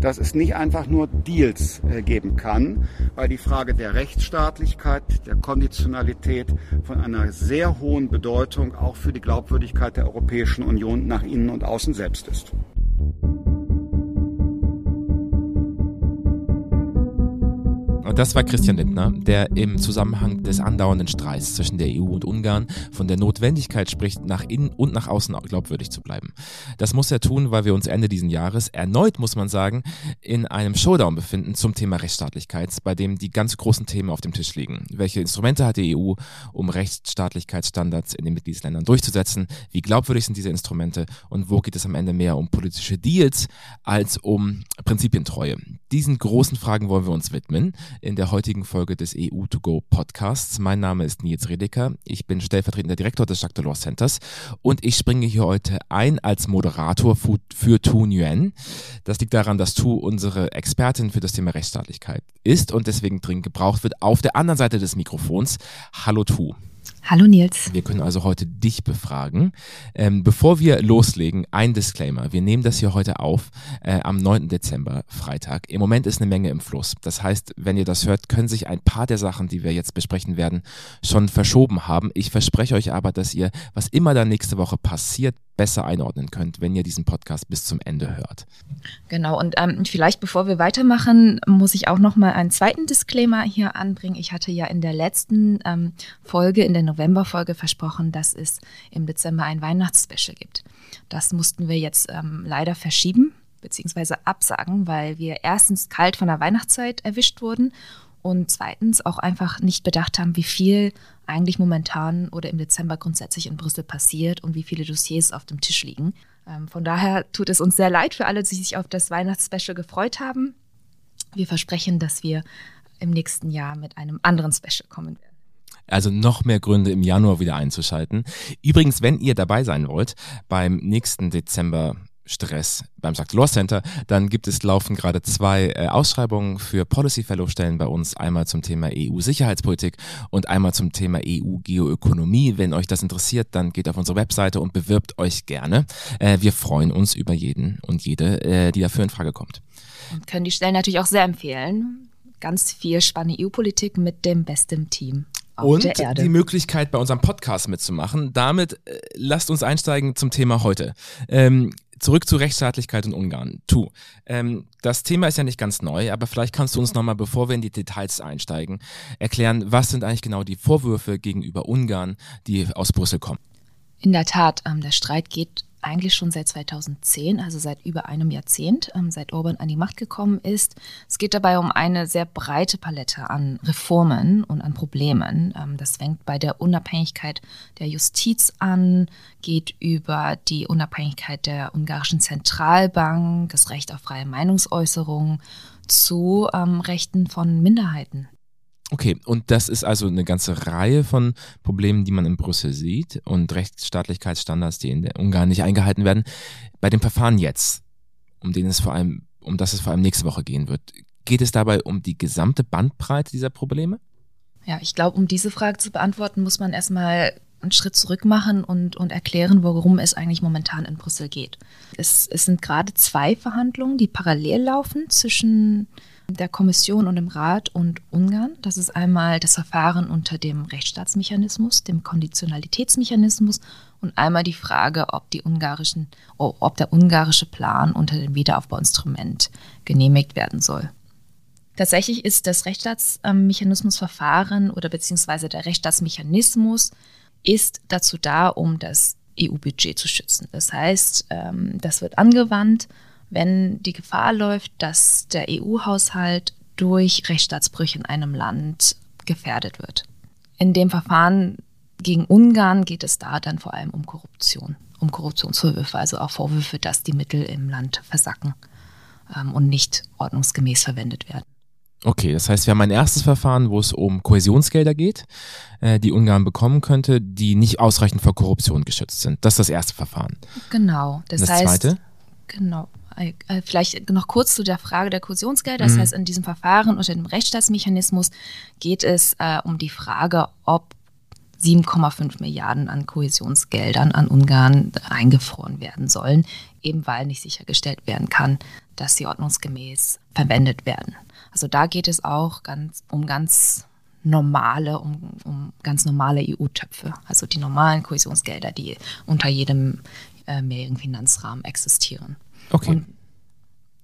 dass es nicht einfach nur Deals äh, geben kann, weil die Frage der Rechtsstaatlichkeit, der Konditionalität von einer sehr hohen Bedeutung auch für die Glaubwürdigkeit der Europäischen Union nach innen und außen selbst ist. Das war Christian Lindner, der im Zusammenhang des andauernden Streits zwischen der EU und Ungarn von der Notwendigkeit spricht, nach innen und nach außen glaubwürdig zu bleiben. Das muss er tun, weil wir uns Ende diesen Jahres erneut, muss man sagen, in einem Showdown befinden zum Thema Rechtsstaatlichkeit, bei dem die ganz großen Themen auf dem Tisch liegen. Welche Instrumente hat die EU, um Rechtsstaatlichkeitsstandards in den Mitgliedsländern durchzusetzen? Wie glaubwürdig sind diese Instrumente? Und wo geht es am Ende mehr um politische Deals als um Prinzipientreue? Diesen großen Fragen wollen wir uns widmen in der heutigen Folge des EU2Go Podcasts. Mein Name ist Nils Redeker. Ich bin stellvertretender Direktor des Jacques Delors Centers und ich springe hier heute ein als Moderator für Tu Nguyen. Das liegt daran, dass Tu unsere Expertin für das Thema Rechtsstaatlichkeit ist und deswegen dringend gebraucht wird auf der anderen Seite des Mikrofons. Hallo Tu. Hallo Nils. Wir können also heute dich befragen. Ähm, bevor wir loslegen, ein Disclaimer. Wir nehmen das hier heute auf äh, am 9. Dezember, Freitag. Im Moment ist eine Menge im Fluss. Das heißt, wenn ihr das hört, können sich ein paar der Sachen, die wir jetzt besprechen werden, schon verschoben haben. Ich verspreche euch aber, dass ihr, was immer da nächste Woche passiert, besser einordnen könnt, wenn ihr diesen Podcast bis zum Ende hört. Genau, und ähm, vielleicht bevor wir weitermachen, muss ich auch noch mal einen zweiten Disclaimer hier anbringen. Ich hatte ja in der letzten ähm, Folge, in der November-Folge versprochen, dass es im Dezember ein Weihnachtsspecial gibt. Das mussten wir jetzt ähm, leider verschieben bzw. absagen, weil wir erstens kalt von der Weihnachtszeit erwischt wurden und zweitens auch einfach nicht bedacht haben, wie viel eigentlich momentan oder im Dezember grundsätzlich in Brüssel passiert und wie viele Dossiers auf dem Tisch liegen. Ähm, von daher tut es uns sehr leid für alle, die sich auf das Weihnachtsspecial gefreut haben. Wir versprechen, dass wir im nächsten Jahr mit einem anderen Special kommen werden. Also noch mehr Gründe im Januar wieder einzuschalten. Übrigens, wenn ihr dabei sein wollt beim nächsten Dezember Stress beim St. Law Center, dann gibt es laufen gerade zwei äh, Ausschreibungen für Policy Fellow Stellen bei uns, einmal zum Thema EU-Sicherheitspolitik und einmal zum Thema EU-Geoökonomie. Wenn euch das interessiert, dann geht auf unsere Webseite und bewirbt euch gerne. Äh, wir freuen uns über jeden und jede, äh, die dafür in Frage kommt. Und können die Stellen natürlich auch sehr empfehlen. Ganz viel spannende EU-Politik mit dem besten Team und die Möglichkeit, bei unserem Podcast mitzumachen. Damit äh, lasst uns einsteigen zum Thema heute. Ähm, zurück zu Rechtsstaatlichkeit in Ungarn. Tu. Ähm, das Thema ist ja nicht ganz neu, aber vielleicht kannst du uns nochmal, bevor wir in die Details einsteigen, erklären, was sind eigentlich genau die Vorwürfe gegenüber Ungarn, die aus Brüssel kommen. In der Tat, ähm, der Streit geht eigentlich schon seit 2010, also seit über einem Jahrzehnt, ähm, seit Orban an die Macht gekommen ist. Es geht dabei um eine sehr breite Palette an Reformen und an Problemen. Ähm, das fängt bei der Unabhängigkeit der Justiz an, geht über die Unabhängigkeit der ungarischen Zentralbank, das Recht auf freie Meinungsäußerung zu ähm, Rechten von Minderheiten. Okay, und das ist also eine ganze Reihe von Problemen, die man in Brüssel sieht und Rechtsstaatlichkeitsstandards, die in Ungarn nicht eingehalten werden. Bei dem Verfahren jetzt, um den es vor allem, um das es vor allem nächste Woche gehen wird, geht es dabei um die gesamte Bandbreite dieser Probleme? Ja, ich glaube, um diese Frage zu beantworten, muss man erstmal einen Schritt zurück machen und, und erklären, worum es eigentlich momentan in Brüssel geht. Es, es sind gerade zwei Verhandlungen, die parallel laufen zwischen der Kommission und dem Rat und Ungarn. Das ist einmal das Verfahren unter dem Rechtsstaatsmechanismus, dem Konditionalitätsmechanismus und einmal die Frage, ob, die ungarischen, ob der ungarische Plan unter dem Wiederaufbauinstrument genehmigt werden soll. Tatsächlich ist das Rechtsstaatsmechanismusverfahren oder beziehungsweise der Rechtsstaatsmechanismus ist dazu da, um das EU-Budget zu schützen. Das heißt, ähm, das wird angewandt wenn die Gefahr läuft, dass der EU-Haushalt durch Rechtsstaatsbrüche in einem Land gefährdet wird. In dem Verfahren gegen Ungarn geht es da dann vor allem um Korruption, um Korruptionsvorwürfe, also auch Vorwürfe, dass die Mittel im Land versacken ähm, und nicht ordnungsgemäß verwendet werden. Okay, das heißt, wir haben ein erstes Verfahren, wo es um Kohäsionsgelder geht, äh, die Ungarn bekommen könnte, die nicht ausreichend vor Korruption geschützt sind. Das ist das erste Verfahren. Genau. Das, das heißt, zweite? Genau. Äh, vielleicht noch kurz zu der Frage der Kursionsgelder. Das mhm. heißt, in diesem Verfahren unter dem Rechtsstaatsmechanismus geht es äh, um die Frage, ob 7,5 Milliarden an Kohäsionsgeldern an Ungarn eingefroren werden sollen eben weil nicht sichergestellt werden kann, dass sie ordnungsgemäß verwendet werden. Also da geht es auch ganz um ganz normale, um, um ganz normale EU-Töpfe, also die normalen Kohäsionsgelder, die unter jedem äh, mehrjährigen Finanzrahmen existieren. Okay. Und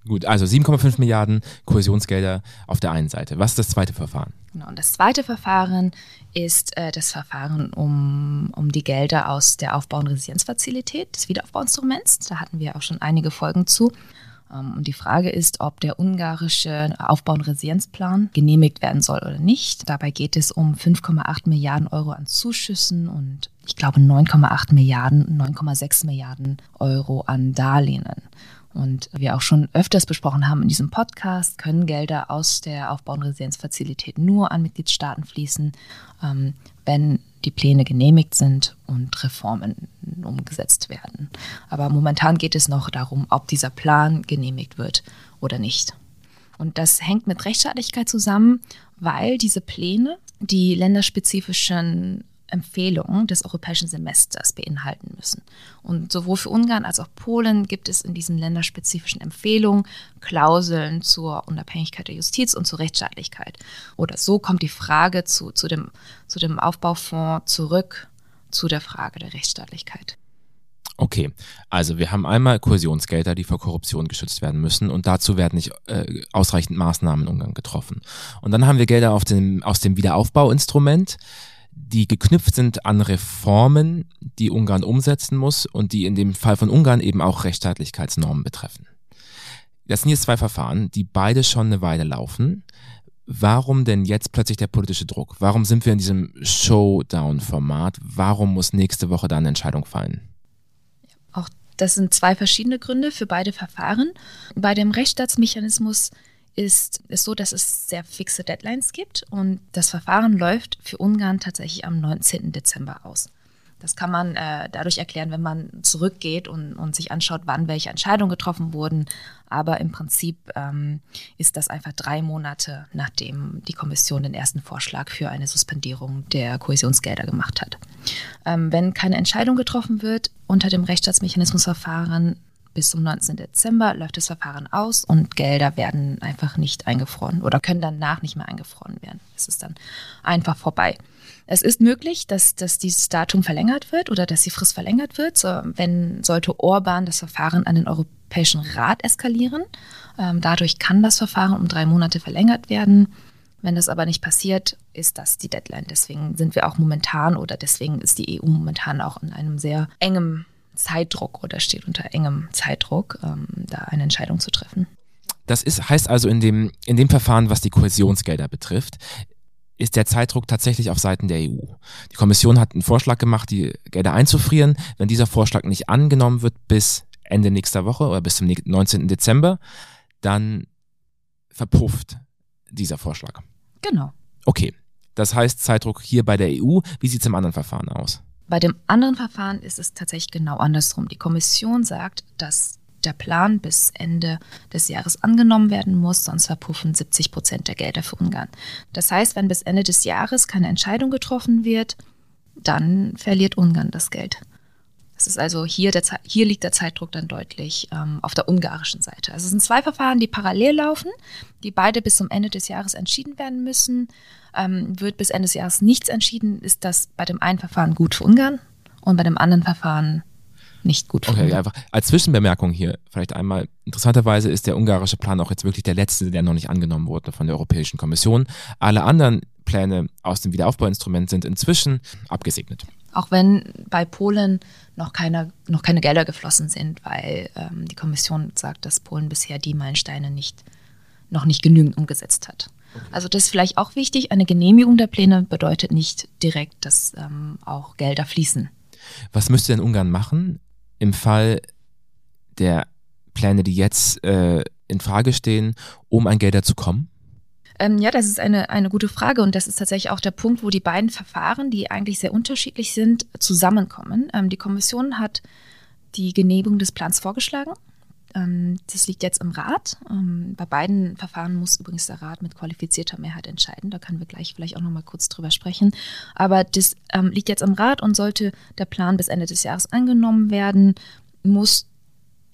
Gut, also 7,5 Milliarden Kohäsionsgelder auf der einen Seite. Was ist das zweite Verfahren? Genau, und das zweite Verfahren ist äh, das Verfahren um, um die Gelder aus der Aufbau- und Resilienzfazilität, des Wiederaufbauinstruments. Da hatten wir auch schon einige Folgen zu. Ähm, und die Frage ist, ob der ungarische Aufbau- und Resilienzplan genehmigt werden soll oder nicht. Dabei geht es um 5,8 Milliarden Euro an Zuschüssen und ich glaube 9,8 Milliarden, 9,6 Milliarden Euro an Darlehen. Und wir auch schon öfters besprochen haben in diesem Podcast, können Gelder aus der Aufbau- und Resilienzfazilität nur an Mitgliedstaaten fließen, ähm, wenn die Pläne genehmigt sind und Reformen umgesetzt werden. Aber momentan geht es noch darum, ob dieser Plan genehmigt wird oder nicht. Und das hängt mit Rechtsstaatlichkeit zusammen, weil diese Pläne die länderspezifischen Empfehlungen des europäischen Semesters beinhalten müssen. Und sowohl für Ungarn als auch Polen gibt es in diesen länderspezifischen Empfehlungen Klauseln zur Unabhängigkeit der Justiz und zur Rechtsstaatlichkeit. Oder so kommt die Frage zu, zu, dem, zu dem Aufbaufonds zurück zu der Frage der Rechtsstaatlichkeit. Okay, also wir haben einmal Kohäsionsgelder, die vor Korruption geschützt werden müssen und dazu werden nicht äh, ausreichend Maßnahmen in Ungarn getroffen. Und dann haben wir Gelder dem, aus dem Wiederaufbauinstrument, die geknüpft sind an Reformen, die Ungarn umsetzen muss und die in dem Fall von Ungarn eben auch Rechtsstaatlichkeitsnormen betreffen. Das sind jetzt zwei Verfahren, die beide schon eine Weile laufen. Warum denn jetzt plötzlich der politische Druck? Warum sind wir in diesem Showdown-Format? Warum muss nächste Woche da eine Entscheidung fallen? Auch das sind zwei verschiedene Gründe für beide Verfahren. Bei dem Rechtsstaatsmechanismus ist es so, dass es sehr fixe Deadlines gibt und das Verfahren läuft für Ungarn tatsächlich am 19. Dezember aus. Das kann man äh, dadurch erklären, wenn man zurückgeht und, und, sich anschaut, wann welche Entscheidungen getroffen wurden. Aber im Prinzip ähm, ist das einfach drei Monate, nachdem die Kommission den ersten Vorschlag für eine Suspendierung der Kohäsionsgelder gemacht hat. Ähm, wenn keine Entscheidung getroffen wird unter dem Rechtsstaatsmechanismusverfahren, bis zum 19. Dezember läuft das Verfahren aus und Gelder werden einfach nicht eingefroren oder können danach nicht mehr eingefroren werden. Es ist dann einfach vorbei. Es ist möglich, dass, dass dieses Datum verlängert wird oder dass die Frist verlängert wird, so, wenn sollte Orban das Verfahren an den Europäischen Rat eskalieren. Ähm, dadurch kann das Verfahren um drei Monate verlängert werden. Wenn das aber nicht passiert, ist das die Deadline. Deswegen sind wir auch momentan oder deswegen ist die EU momentan auch in einem sehr engen Zeitdruck oder steht unter engem Zeitdruck, ähm, da eine Entscheidung zu treffen. Das ist, heißt also in dem, in dem Verfahren, was die Kohäsionsgelder betrifft, ist der Zeitdruck tatsächlich auf Seiten der EU. Die Kommission hat einen Vorschlag gemacht, die Gelder einzufrieren. Wenn dieser Vorschlag nicht angenommen wird bis Ende nächster Woche oder bis zum 19. Dezember, dann verpufft dieser Vorschlag. Genau. Okay. Das heißt Zeitdruck hier bei der EU. Wie sieht es im anderen Verfahren aus? Bei dem anderen Verfahren ist es tatsächlich genau andersrum. Die Kommission sagt, dass der Plan bis Ende des Jahres angenommen werden muss, sonst verpuffen 70 Prozent der Gelder für Ungarn. Das heißt, wenn bis Ende des Jahres keine Entscheidung getroffen wird, dann verliert Ungarn das Geld. Das ist also hier, der, hier liegt der Zeitdruck dann deutlich ähm, auf der ungarischen Seite. Also es sind zwei Verfahren, die parallel laufen, die beide bis zum Ende des Jahres entschieden werden müssen. Ähm, wird bis Ende des Jahres nichts entschieden, ist das bei dem einen Verfahren gut für Ungarn und bei dem anderen Verfahren nicht gut für okay, Ungarn. einfach als Zwischenbemerkung hier vielleicht einmal. Interessanterweise ist der ungarische Plan auch jetzt wirklich der letzte, der noch nicht angenommen wurde von der Europäischen Kommission. Alle anderen Pläne aus dem Wiederaufbauinstrument sind inzwischen abgesegnet. Auch wenn bei Polen noch keine, noch keine Gelder geflossen sind, weil ähm, die Kommission sagt, dass Polen bisher die Meilensteine nicht, noch nicht genügend umgesetzt hat. Also das ist vielleicht auch wichtig. Eine Genehmigung der Pläne bedeutet nicht direkt, dass ähm, auch Gelder fließen. Was müsste denn Ungarn machen im Fall der Pläne, die jetzt äh, in Frage stehen, um an Gelder zu kommen? Ähm, ja, das ist eine, eine gute Frage und das ist tatsächlich auch der Punkt, wo die beiden Verfahren, die eigentlich sehr unterschiedlich sind, zusammenkommen. Ähm, die Kommission hat die Genehmigung des Plans vorgeschlagen. Ähm, das liegt jetzt im Rat. Ähm, bei beiden Verfahren muss übrigens der Rat mit qualifizierter Mehrheit entscheiden. Da können wir gleich vielleicht auch noch mal kurz drüber sprechen. Aber das ähm, liegt jetzt im Rat und sollte der Plan bis Ende des Jahres angenommen werden, muss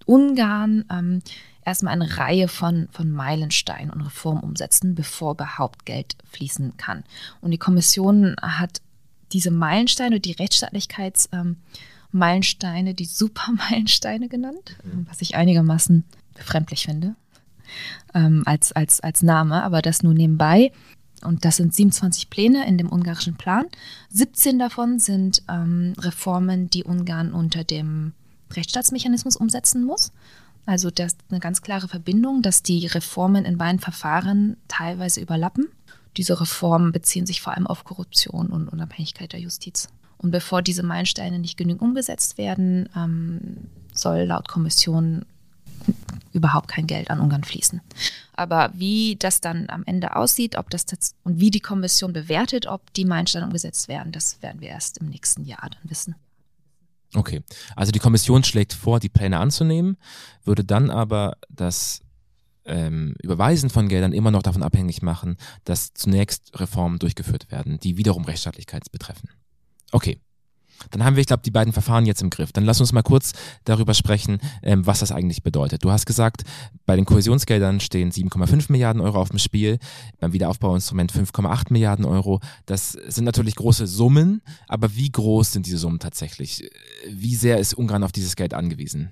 Ungarn ähm, erstmal eine Reihe von, von Meilensteinen und Reformen umsetzen, bevor überhaupt Geld fließen kann. Und die Kommission hat diese Meilensteine, die Rechtsstaatlichkeitsmeilensteine, ähm, die Supermeilensteine genannt, mhm. was ich einigermaßen befremdlich finde ähm, als, als, als Name, aber das nur nebenbei. Und das sind 27 Pläne in dem ungarischen Plan. 17 davon sind ähm, Reformen, die Ungarn unter dem Rechtsstaatsmechanismus umsetzen muss. Also das ist eine ganz klare Verbindung, dass die Reformen in beiden Verfahren teilweise überlappen. Diese Reformen beziehen sich vor allem auf Korruption und Unabhängigkeit der Justiz. Und bevor diese Meilensteine nicht genügend umgesetzt werden, ähm, soll laut Kommission überhaupt kein Geld an Ungarn fließen. Aber wie das dann am Ende aussieht, ob das und wie die Kommission bewertet, ob die Meilensteine umgesetzt werden, das werden wir erst im nächsten Jahr dann wissen. Okay, also die Kommission schlägt vor, die Pläne anzunehmen, würde dann aber das ähm, Überweisen von Geldern immer noch davon abhängig machen, dass zunächst Reformen durchgeführt werden, die wiederum Rechtsstaatlichkeit betreffen. Okay, dann haben wir, ich glaube, die beiden Verfahren jetzt im Griff. Dann lass uns mal kurz darüber sprechen, ähm, was das eigentlich bedeutet. Du hast gesagt, bei den Kohäsionsgeldern stehen 7,5 Milliarden Euro auf dem Spiel, beim Wiederaufbauinstrument 5,8 Milliarden Euro. Das sind natürlich große Summen, aber wie groß sind diese Summen tatsächlich? Wie sehr ist Ungarn auf dieses Geld angewiesen?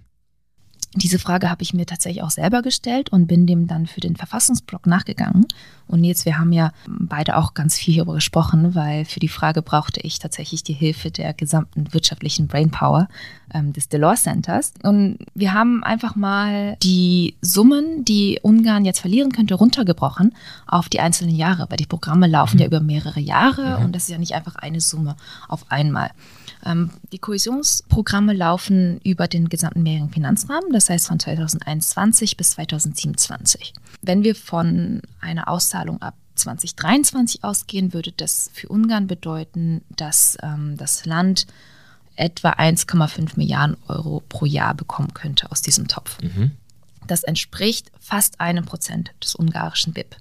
Diese Frage habe ich mir tatsächlich auch selber gestellt und bin dem dann für den Verfassungsblock nachgegangen. Und jetzt, wir haben ja beide auch ganz viel hierüber gesprochen, weil für die Frage brauchte ich tatsächlich die Hilfe der gesamten wirtschaftlichen Brainpower ähm, des Delors Centers. Und wir haben einfach mal die Summen, die Ungarn jetzt verlieren könnte, runtergebrochen auf die einzelnen Jahre, weil die Programme laufen mhm. ja über mehrere Jahre mhm. und das ist ja nicht einfach eine Summe auf einmal. Ähm, die Kohäsionsprogramme laufen über den gesamten mehrjährigen Finanzrahmen, das heißt von 2021 bis 2027. Wenn wir von einer Auszahlung ab 2023 ausgehen, würde das für Ungarn bedeuten, dass ähm, das Land etwa 1,5 Milliarden Euro pro Jahr bekommen könnte aus diesem Topf. Mhm. Das entspricht fast einem Prozent des ungarischen BIP,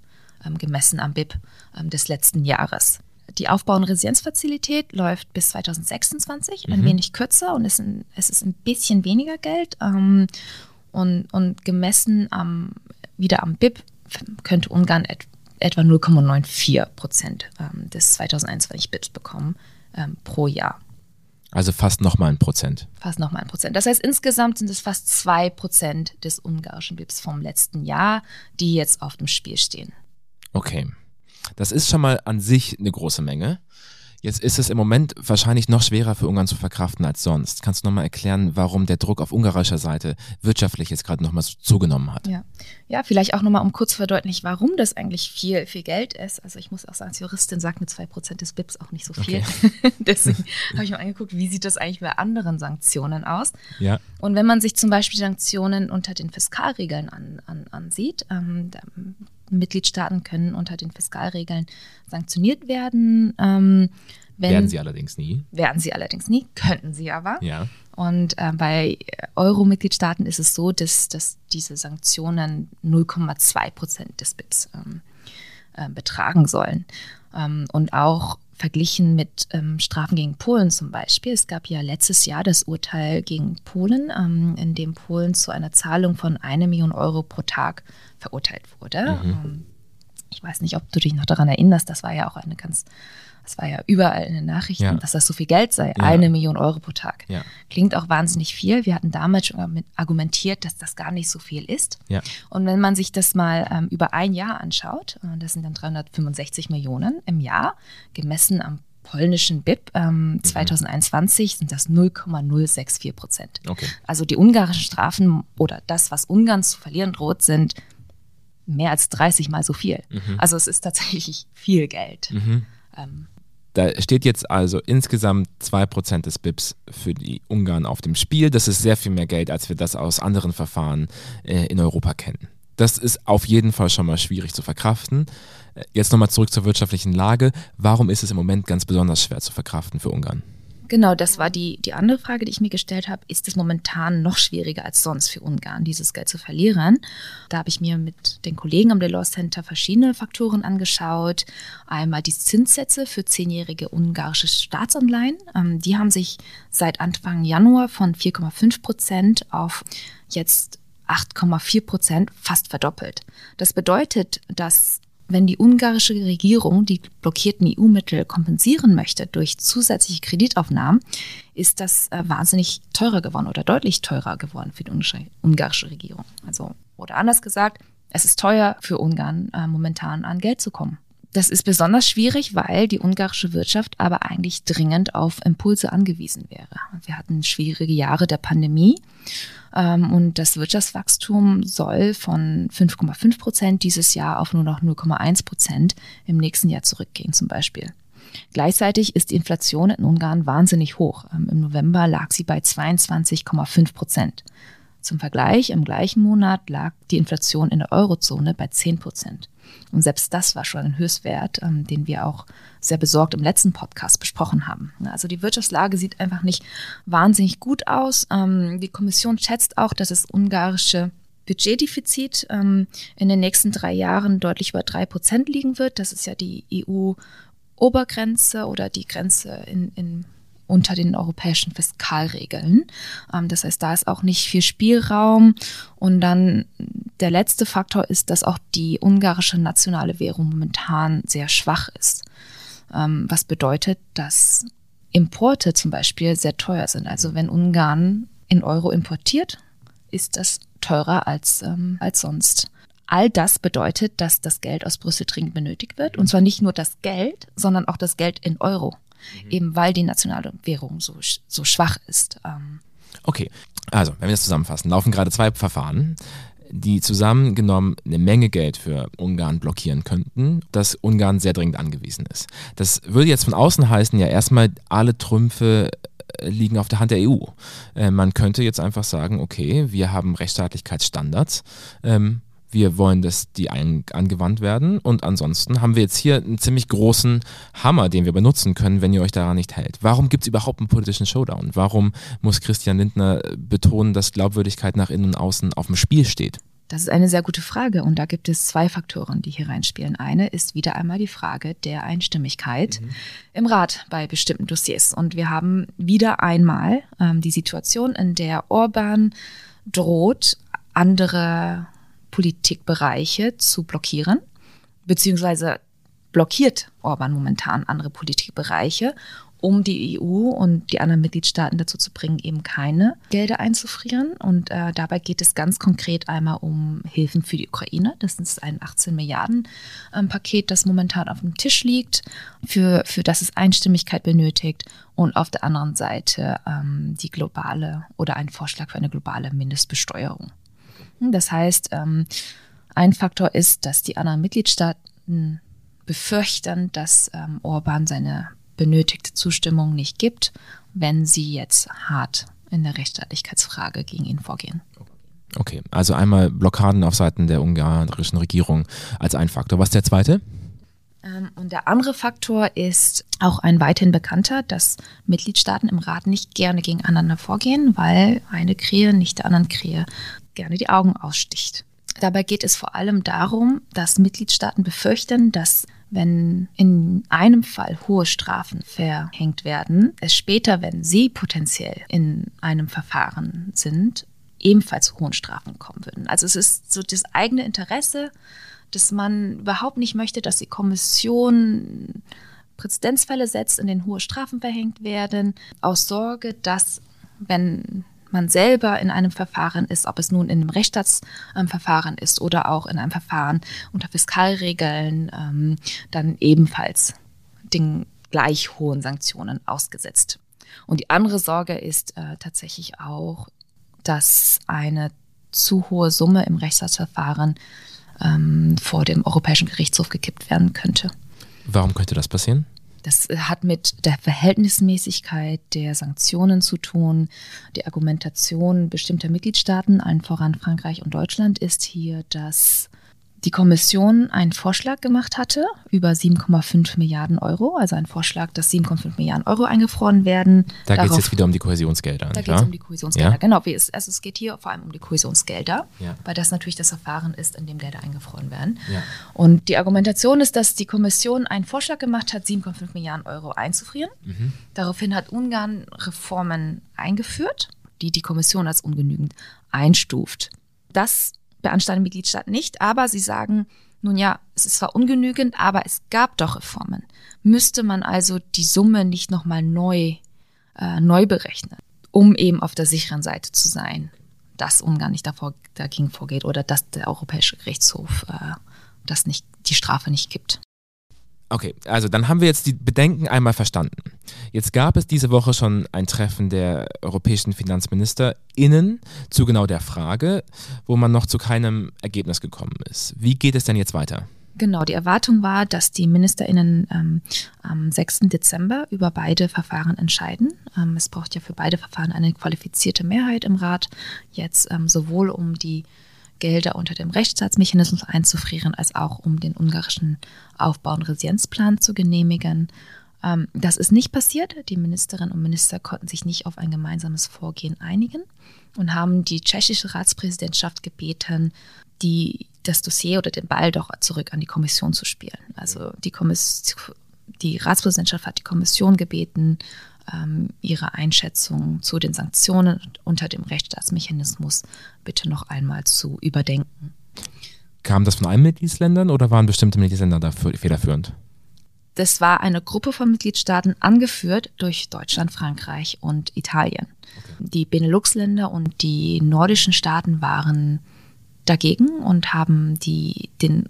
ähm, gemessen am BIP ähm, des letzten Jahres. Die Aufbau- und Resilienzfazilität läuft bis 2026, mhm. ein wenig kürzer und ist ein, es ist ein bisschen weniger Geld. Ähm, und, und gemessen am, wieder am BIP könnte Ungarn et, etwa 0,94 Prozent ähm, des 2021 BIPs bekommen ähm, pro Jahr. Also fast nochmal ein Prozent. Fast nochmal ein Prozent. Das heißt, insgesamt sind es fast zwei Prozent des ungarischen BIPs vom letzten Jahr, die jetzt auf dem Spiel stehen. Okay. Das ist schon mal an sich eine große Menge. Jetzt ist es im Moment wahrscheinlich noch schwerer für Ungarn zu verkraften als sonst. Kannst du nochmal erklären, warum der Druck auf ungarischer Seite wirtschaftlich jetzt gerade nochmal zugenommen hat? Ja, ja vielleicht auch nochmal, um kurz zu verdeutlichen, warum das eigentlich viel, viel Geld ist. Also ich muss auch sagen, als Juristin sagt zwei Prozent des BIPs auch nicht so viel. Okay. Deswegen habe ich mal angeguckt, wie sieht das eigentlich bei anderen Sanktionen aus? Ja. Und wenn man sich zum Beispiel Sanktionen unter den Fiskalregeln an, an, ansieht, ähm, Mitgliedstaaten können unter den Fiskalregeln sanktioniert werden. Ähm, wenn, werden sie allerdings nie. Werden sie allerdings nie, könnten sie aber. Ja. Und äh, bei Euro-Mitgliedstaaten ist es so, dass, dass diese Sanktionen 0,2 Prozent des BIPs ähm, äh, betragen sollen. Ähm, und auch verglichen mit ähm, Strafen gegen Polen zum Beispiel. Es gab ja letztes Jahr das Urteil gegen Polen, ähm, in dem Polen zu einer Zahlung von einer Million Euro pro Tag verurteilt wurde. Mhm. Ähm, ich weiß nicht, ob du dich noch daran erinnerst, das war ja auch eine ganz, das war ja überall in den Nachrichten, ja. dass das so viel Geld sei, ja. eine Million Euro pro Tag. Ja. Klingt auch wahnsinnig viel. Wir hatten damals schon argumentiert, dass das gar nicht so viel ist. Und wenn man sich das mal ähm, über ein Jahr anschaut, äh, das sind dann 365 Millionen im Jahr, gemessen am polnischen BIP ähm, mhm. 2021 sind das 0,064 Prozent. Okay. Also die ungarischen Strafen oder das, was Ungarn zu verlieren droht, sind mehr als 30 mal so viel. Mhm. Also es ist tatsächlich viel Geld. Mhm. Ähm, da steht jetzt also insgesamt 2% des BIPs für die Ungarn auf dem Spiel. Das ist sehr viel mehr Geld, als wir das aus anderen Verfahren äh, in Europa kennen. Das ist auf jeden Fall schon mal schwierig zu verkraften. Äh, jetzt nochmal zurück zur wirtschaftlichen Lage. Warum ist es im Moment ganz besonders schwer zu verkraften für Ungarn? Genau, das war die, die andere Frage, die ich mir gestellt habe. Ist es momentan noch schwieriger als sonst für Ungarn, dieses Geld zu verlieren? Da habe ich mir mit den Kollegen am Delors Center verschiedene Faktoren angeschaut. Einmal die Zinssätze für zehnjährige ungarische Staatsanleihen. Ähm, die haben sich seit Anfang Januar von 4,5 Prozent auf jetzt 8,4 Prozent fast verdoppelt. Das bedeutet, dass wenn die ungarische Regierung die blockierten EU-Mittel kompensieren möchte durch zusätzliche Kreditaufnahmen, ist das äh, wahnsinnig teurer geworden oder deutlich teurer geworden für die ungarische Regierung. Also, oder anders gesagt, es ist teuer für Ungarn äh, momentan an Geld zu kommen. Das ist besonders schwierig, weil die ungarische Wirtschaft aber eigentlich dringend auf Impulse angewiesen wäre. Wir hatten schwierige Jahre der Pandemie ähm, und das Wirtschaftswachstum soll von 5,5 Prozent dieses Jahr auf nur noch 0,1 Prozent im nächsten Jahr zurückgehen zum Beispiel. Gleichzeitig ist die Inflation in Ungarn wahnsinnig hoch. Ähm, Im November lag sie bei 22,5 Prozent. Zum Vergleich, im gleichen Monat lag die Inflation in der Eurozone bei 10 Prozent. Und selbst das war schon ein Höchstwert, ähm, den wir auch sehr besorgt im letzten Podcast besprochen haben. Also die Wirtschaftslage sieht einfach nicht wahnsinnig gut aus. Ähm, die Kommission schätzt auch, dass das ungarische Budgetdefizit ähm, in den nächsten drei Jahren deutlich über drei Prozent liegen wird. Das ist ja die EU-Obergrenze oder die Grenze in, in unter den europäischen Fiskalregeln. Ähm, das heißt, da ist auch nicht viel Spielraum. Und dann der letzte Faktor ist, dass auch die ungarische nationale Währung momentan sehr schwach ist. Ähm, was bedeutet, dass Importe zum Beispiel sehr teuer sind. Also wenn Ungarn in Euro importiert, ist das teurer als, ähm, als sonst. All das bedeutet, dass das Geld aus Brüssel dringend benötigt wird. Und zwar nicht nur das Geld, sondern auch das Geld in Euro mhm. eben weil die nationale Währung so, so schwach ist. Ähm. Okay, also wenn wir das zusammenfassen, laufen gerade zwei Verfahren die zusammengenommen eine Menge Geld für Ungarn blockieren könnten, dass Ungarn sehr dringend angewiesen ist. Das würde jetzt von außen heißen, ja erstmal alle Trümpfe äh, liegen auf der Hand der EU. Äh, man könnte jetzt einfach sagen, okay, wir haben Rechtsstaatlichkeitsstandards. Ähm, wir wollen, dass die angewandt werden. Und ansonsten haben wir jetzt hier einen ziemlich großen Hammer, den wir benutzen können, wenn ihr euch daran nicht hält. Warum gibt es überhaupt einen politischen Showdown? Warum muss Christian Lindner betonen, dass Glaubwürdigkeit nach innen und außen auf dem Spiel steht? Das ist eine sehr gute Frage und da gibt es zwei Faktoren, die hier reinspielen. Eine ist wieder einmal die Frage der Einstimmigkeit mhm. im Rat bei bestimmten Dossiers. Und wir haben wieder einmal ähm, die Situation, in der Orban droht, andere Politikbereiche zu blockieren, beziehungsweise blockiert Orban momentan andere Politikbereiche, um die EU und die anderen Mitgliedstaaten dazu zu bringen, eben keine Gelder einzufrieren. Und äh, dabei geht es ganz konkret einmal um Hilfen für die Ukraine. Das ist ein 18 Milliarden ähm, Paket, das momentan auf dem Tisch liegt, für, für das es Einstimmigkeit benötigt. Und auf der anderen Seite ähm, die globale oder ein Vorschlag für eine globale Mindestbesteuerung. Das heißt, ähm, ein Faktor ist, dass die anderen Mitgliedstaaten befürchten, dass ähm, Orban seine benötigte Zustimmung nicht gibt, wenn sie jetzt hart in der Rechtsstaatlichkeitsfrage gegen ihn vorgehen. Okay, also einmal Blockaden auf Seiten der ungarischen Regierung als ein Faktor. Was ist der zweite? Ähm, und der andere Faktor ist auch ein weiterhin bekannter, dass Mitgliedstaaten im Rat nicht gerne gegeneinander vorgehen, weil eine Krähe nicht der anderen Krähe gerne die Augen aussticht. Dabei geht es vor allem darum, dass Mitgliedstaaten befürchten, dass wenn in einem Fall hohe Strafen verhängt werden, es später, wenn sie potenziell in einem Verfahren sind, ebenfalls zu hohen Strafen kommen würden. Also es ist so das eigene Interesse, dass man überhaupt nicht möchte, dass die Kommission Präzedenzfälle setzt, in denen hohe Strafen verhängt werden, aus Sorge, dass wenn man selber in einem Verfahren ist, ob es nun in einem Rechtsstaatsverfahren ist oder auch in einem Verfahren unter Fiskalregeln, ähm, dann ebenfalls den gleich hohen Sanktionen ausgesetzt. Und die andere Sorge ist äh, tatsächlich auch, dass eine zu hohe Summe im Rechtsstaatsverfahren ähm, vor dem Europäischen Gerichtshof gekippt werden könnte. Warum könnte das passieren? Das hat mit der Verhältnismäßigkeit der Sanktionen zu tun. Die Argumentation bestimmter Mitgliedstaaten, allen voran Frankreich und Deutschland, ist hier, dass die Kommission einen Vorschlag gemacht hatte über 7,5 Milliarden Euro, also ein Vorschlag, dass 7,5 Milliarden Euro eingefroren werden. Da geht es jetzt wieder um die Kohäsionsgelder. Da geht es um die Kohäsionsgelder, ja? genau. Wie es, also es geht hier vor allem um die Kohäsionsgelder, ja. weil das natürlich das Verfahren ist, in dem Gelder eingefroren werden. Ja. Und die Argumentation ist, dass die Kommission einen Vorschlag gemacht hat, 7,5 Milliarden Euro einzufrieren. Mhm. Daraufhin hat Ungarn Reformen eingeführt, die die Kommission als ungenügend einstuft. Das beanstanden Mitgliedstaaten nicht, aber sie sagen, nun ja, es ist zwar ungenügend, aber es gab doch Reformen. Müsste man also die Summe nicht nochmal neu, äh, neu berechnen, um eben auf der sicheren Seite zu sein, dass Ungarn nicht davor, dagegen vorgeht oder dass der Europäische Gerichtshof äh, das nicht, die Strafe nicht gibt. Okay, also dann haben wir jetzt die Bedenken einmal verstanden. Jetzt gab es diese Woche schon ein Treffen der europäischen FinanzministerInnen zu genau der Frage, wo man noch zu keinem Ergebnis gekommen ist. Wie geht es denn jetzt weiter? Genau, die Erwartung war, dass die MinisterInnen ähm, am 6. Dezember über beide Verfahren entscheiden. Ähm, es braucht ja für beide Verfahren eine qualifizierte Mehrheit im Rat, jetzt ähm, sowohl um die Gelder unter dem Rechtsstaatsmechanismus einzufrieren, als auch um den ungarischen Aufbau- und Resilienzplan zu genehmigen. Ähm, das ist nicht passiert. Die Ministerinnen und Minister konnten sich nicht auf ein gemeinsames Vorgehen einigen und haben die tschechische Ratspräsidentschaft gebeten, die, das Dossier oder den Ball doch zurück an die Kommission zu spielen. Also die, Kommission, die Ratspräsidentschaft hat die Kommission gebeten, Ihre Einschätzung zu den Sanktionen unter dem Rechtsstaatsmechanismus bitte noch einmal zu überdenken. Kam das von allen Mitgliedsländern oder waren bestimmte Mitgliedsländer dafür federführend? Das war eine Gruppe von Mitgliedstaaten, angeführt durch Deutschland, Frankreich und Italien. Okay. Die Benelux-Länder und die nordischen Staaten waren dagegen und haben die, den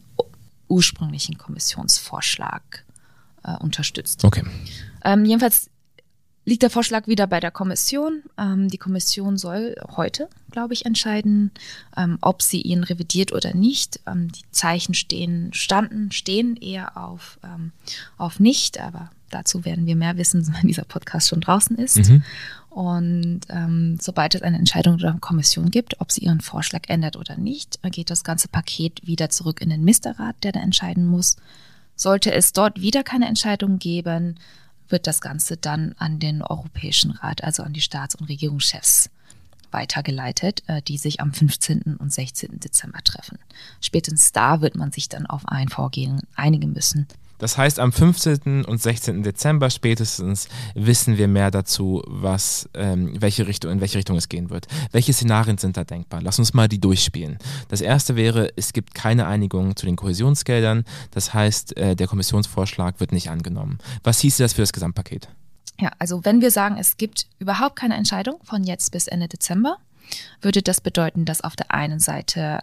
ursprünglichen Kommissionsvorschlag äh, unterstützt. Okay. Ähm, jedenfalls liegt der Vorschlag wieder bei der Kommission. Ähm, die Kommission soll heute, glaube ich, entscheiden, ähm, ob sie ihn revidiert oder nicht. Ähm, die Zeichen stehen, standen, stehen eher auf, ähm, auf nicht, aber dazu werden wir mehr wissen, wenn dieser Podcast schon draußen ist. Mhm. Und ähm, sobald es eine Entscheidung der Kommission gibt, ob sie ihren Vorschlag ändert oder nicht, geht das ganze Paket wieder zurück in den Ministerrat, der da entscheiden muss. Sollte es dort wieder keine Entscheidung geben, wird das Ganze dann an den Europäischen Rat, also an die Staats- und Regierungschefs weitergeleitet, äh, die sich am 15. und 16. Dezember treffen. Spätestens da wird man sich dann auf ein Vorgehen einigen müssen. Das heißt, am 15. und 16. Dezember spätestens wissen wir mehr dazu, was, ähm, welche Richtung, in welche Richtung es gehen wird. Welche Szenarien sind da denkbar? Lass uns mal die durchspielen. Das erste wäre, es gibt keine Einigung zu den Kohäsionsgeldern. Das heißt, äh, der Kommissionsvorschlag wird nicht angenommen. Was hieße das für das Gesamtpaket? Ja, also wenn wir sagen, es gibt überhaupt keine Entscheidung von jetzt bis Ende Dezember, würde das bedeuten, dass auf der einen Seite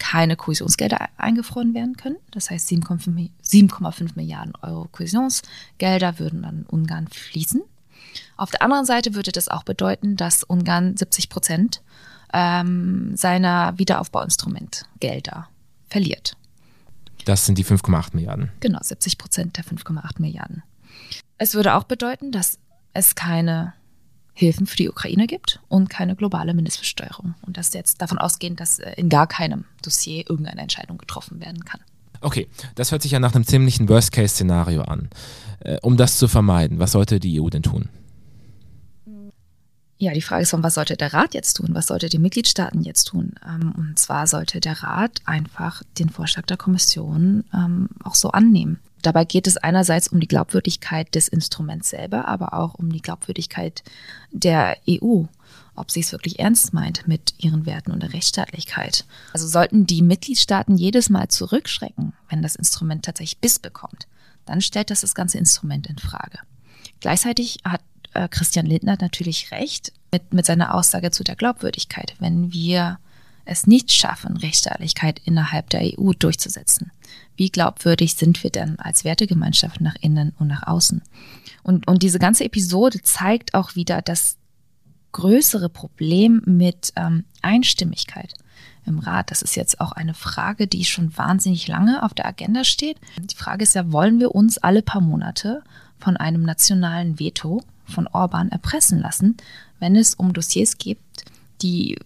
keine Kohäsionsgelder eingefroren werden können. Das heißt, 7,5 Milliarden Euro Kohäsionsgelder würden an Ungarn fließen. Auf der anderen Seite würde das auch bedeuten, dass Ungarn 70 Prozent ähm, seiner Wiederaufbauinstrumentgelder verliert. Das sind die 5,8 Milliarden. Genau, 70 Prozent der 5,8 Milliarden. Es würde auch bedeuten, dass es keine Hilfen für die Ukraine gibt und keine globale Mindestbesteuerung. Und das jetzt davon ausgehend, dass äh, in gar keinem Dossier irgendeine Entscheidung getroffen werden kann. Okay, das hört sich ja nach einem ziemlichen Worst-Case-Szenario an. Äh, um das zu vermeiden, was sollte die EU denn tun? Ja, die Frage ist, von was sollte der Rat jetzt tun? Was sollte die Mitgliedstaaten jetzt tun? Ähm, und zwar sollte der Rat einfach den Vorschlag der Kommission ähm, auch so annehmen. Dabei geht es einerseits um die Glaubwürdigkeit des Instruments selber, aber auch um die Glaubwürdigkeit der EU, ob sie es wirklich ernst meint mit ihren Werten und der Rechtsstaatlichkeit. Also sollten die Mitgliedstaaten jedes Mal zurückschrecken, wenn das Instrument tatsächlich Biss bekommt, dann stellt das das ganze Instrument in Frage. Gleichzeitig hat äh, Christian Lindner natürlich recht mit, mit seiner Aussage zu der Glaubwürdigkeit. Wenn wir es nicht schaffen, Rechtsstaatlichkeit innerhalb der EU durchzusetzen, wie glaubwürdig sind wir denn als Wertegemeinschaft nach innen und nach außen? Und, und diese ganze Episode zeigt auch wieder das größere Problem mit ähm, Einstimmigkeit im Rat. Das ist jetzt auch eine Frage, die schon wahnsinnig lange auf der Agenda steht. Die Frage ist ja, wollen wir uns alle paar Monate von einem nationalen Veto von Orban erpressen lassen, wenn es um Dossiers geht, die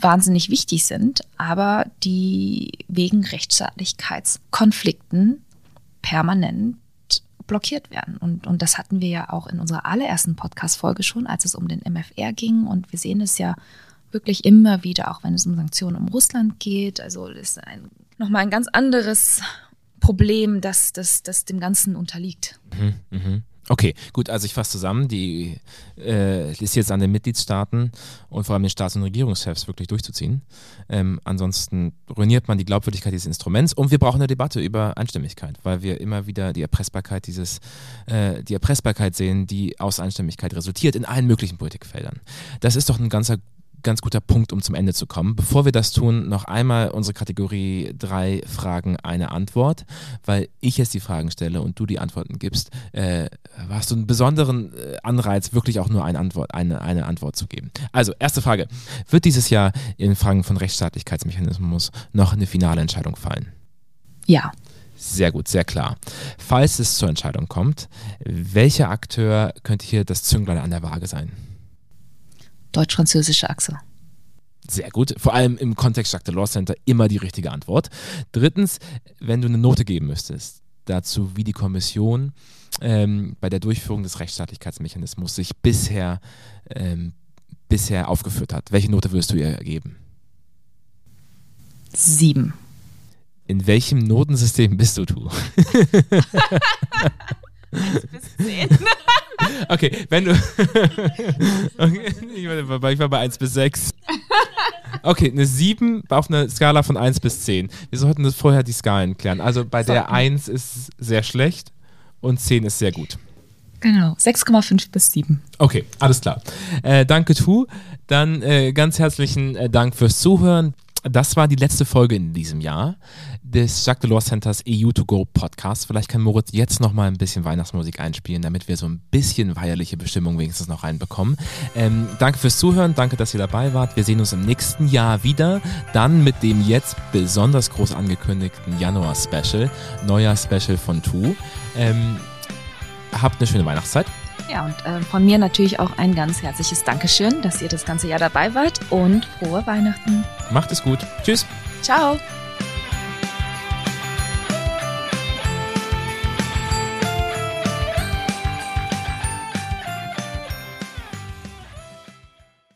wahnsinnig wichtig sind, aber die wegen Rechtsstaatlichkeitskonflikten permanent blockiert werden. Und, und das hatten wir ja auch in unserer allerersten Podcast-Folge schon, als es um den MFR ging. Und wir sehen es ja wirklich immer wieder, auch wenn es um Sanktionen um Russland geht. Also das ist ein, nochmal ein ganz anderes Problem, das, das, das dem Ganzen unterliegt. Mhm, mh. Okay, gut, also ich fasse zusammen, die äh, ist jetzt an den Mitgliedstaaten und vor allem den Staats- und Regierungschefs wirklich durchzuziehen. Ähm, ansonsten ruiniert man die Glaubwürdigkeit dieses Instruments und wir brauchen eine Debatte über Einstimmigkeit, weil wir immer wieder die Erpressbarkeit dieses, äh, die Erpressbarkeit sehen, die aus Einstimmigkeit resultiert in allen möglichen Politikfeldern. Das ist doch ein ganzer ganz guter Punkt, um zum Ende zu kommen. Bevor wir das tun, noch einmal unsere Kategorie drei Fragen, eine Antwort, weil ich jetzt die Fragen stelle und du die Antworten gibst, äh, hast du einen besonderen äh, Anreiz, wirklich auch nur eine Antwort, eine, eine Antwort zu geben. Also, erste Frage. Wird dieses Jahr in Fragen von Rechtsstaatlichkeitsmechanismus noch eine finale Entscheidung fallen? Ja. Sehr gut, sehr klar. Falls es zur Entscheidung kommt, welcher Akteur könnte hier das Zünglein an der Waage sein? Deutsch-französische Achse. Sehr gut. Vor allem im Kontext Jacques Delors Center immer die richtige Antwort. Drittens, wenn du eine Note geben müsstest dazu, wie die Kommission ähm, bei der Durchführung des Rechtsstaatlichkeitsmechanismus sich bisher, ähm, bisher aufgeführt hat, welche Note würdest du ihr geben? Sieben. In welchem Notensystem bist du, du? Eins bis zehn. Okay, wenn du. okay, ich, war, ich war bei 1 bis 6. Okay, eine 7 auf einer Skala von 1 bis 10. Wir sollten das vorher die Skalen klären. Also bei der 1 ist sehr schlecht und 10 ist sehr gut. Genau, 6,5 bis 7. Okay, alles klar. Äh, danke, Tu. Dann äh, ganz herzlichen äh, Dank fürs Zuhören. Das war die letzte Folge in diesem Jahr des Jacques Delors Centers EU2Go Podcast. Vielleicht kann Moritz jetzt noch mal ein bisschen Weihnachtsmusik einspielen, damit wir so ein bisschen feierliche Bestimmung wenigstens noch reinbekommen. Ähm, danke fürs Zuhören, danke, dass ihr dabei wart. Wir sehen uns im nächsten Jahr wieder, dann mit dem jetzt besonders groß angekündigten Januar-Special, Neujahr-Special von Tu. Ähm, habt eine schöne Weihnachtszeit. Ja, und äh, von mir natürlich auch ein ganz herzliches Dankeschön, dass ihr das ganze Jahr dabei wart und frohe Weihnachten. Macht es gut. Tschüss. Ciao.